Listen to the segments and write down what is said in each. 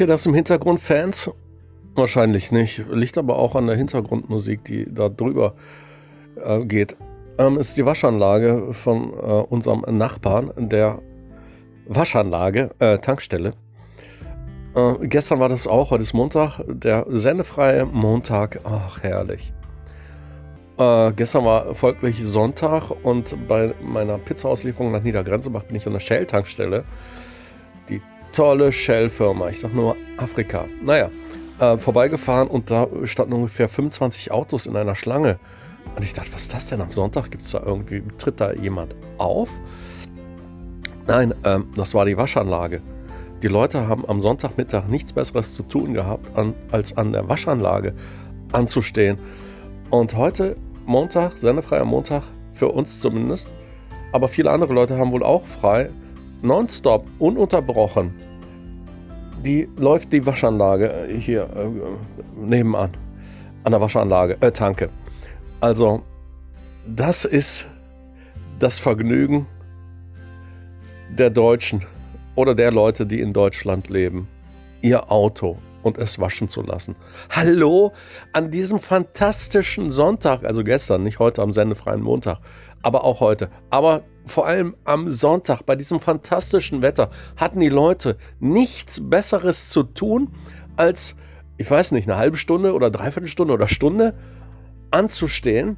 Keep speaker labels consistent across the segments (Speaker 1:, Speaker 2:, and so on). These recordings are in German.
Speaker 1: ihr das im Hintergrund, Fans? Wahrscheinlich nicht. Liegt aber auch an der Hintergrundmusik, die da drüber äh, geht. Ähm, ist die Waschanlage von äh, unserem Nachbarn, der Waschanlage, äh, Tankstelle. Äh, gestern war das auch, heute ist Montag, der sendefreie Montag. Ach, herrlich. Äh, gestern war folglich Sonntag und bei meiner Pizza-Auslieferung nach Niedergrenzebach bin ich an der Shell-Tankstelle. Die tolle Shell-Firma, ich sag nur Afrika. Naja, äh, vorbeigefahren und da standen ungefähr 25 Autos in einer Schlange. Und ich dachte, was ist das denn? Am Sonntag gibt es da irgendwie, tritt da jemand auf? Nein, ähm, das war die Waschanlage. Die Leute haben am Sonntagmittag nichts Besseres zu tun gehabt, an, als an der Waschanlage anzustehen. Und heute, Montag, sendefreier Montag, für uns zumindest, aber viele andere Leute haben wohl auch frei, nonstop, ununterbrochen. Die läuft die Waschanlage hier äh, nebenan, an der Waschanlage, äh, Tanke. Also, das ist das Vergnügen der Deutschen oder der Leute, die in Deutschland leben, ihr Auto und es waschen zu lassen. Hallo, an diesem fantastischen Sonntag, also gestern, nicht heute am sendefreien Montag, aber auch heute, aber vor allem am Sonntag bei diesem fantastischen Wetter hatten die Leute nichts Besseres zu tun, als, ich weiß nicht, eine halbe Stunde oder dreiviertel Stunde oder Stunde anzustehen,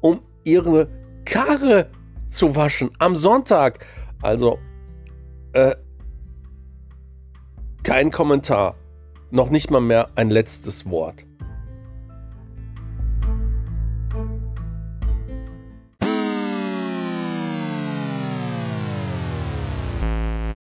Speaker 1: um ihre Karre zu waschen am Sonntag. Also, äh, kein Kommentar. Noch nicht mal mehr ein letztes Wort.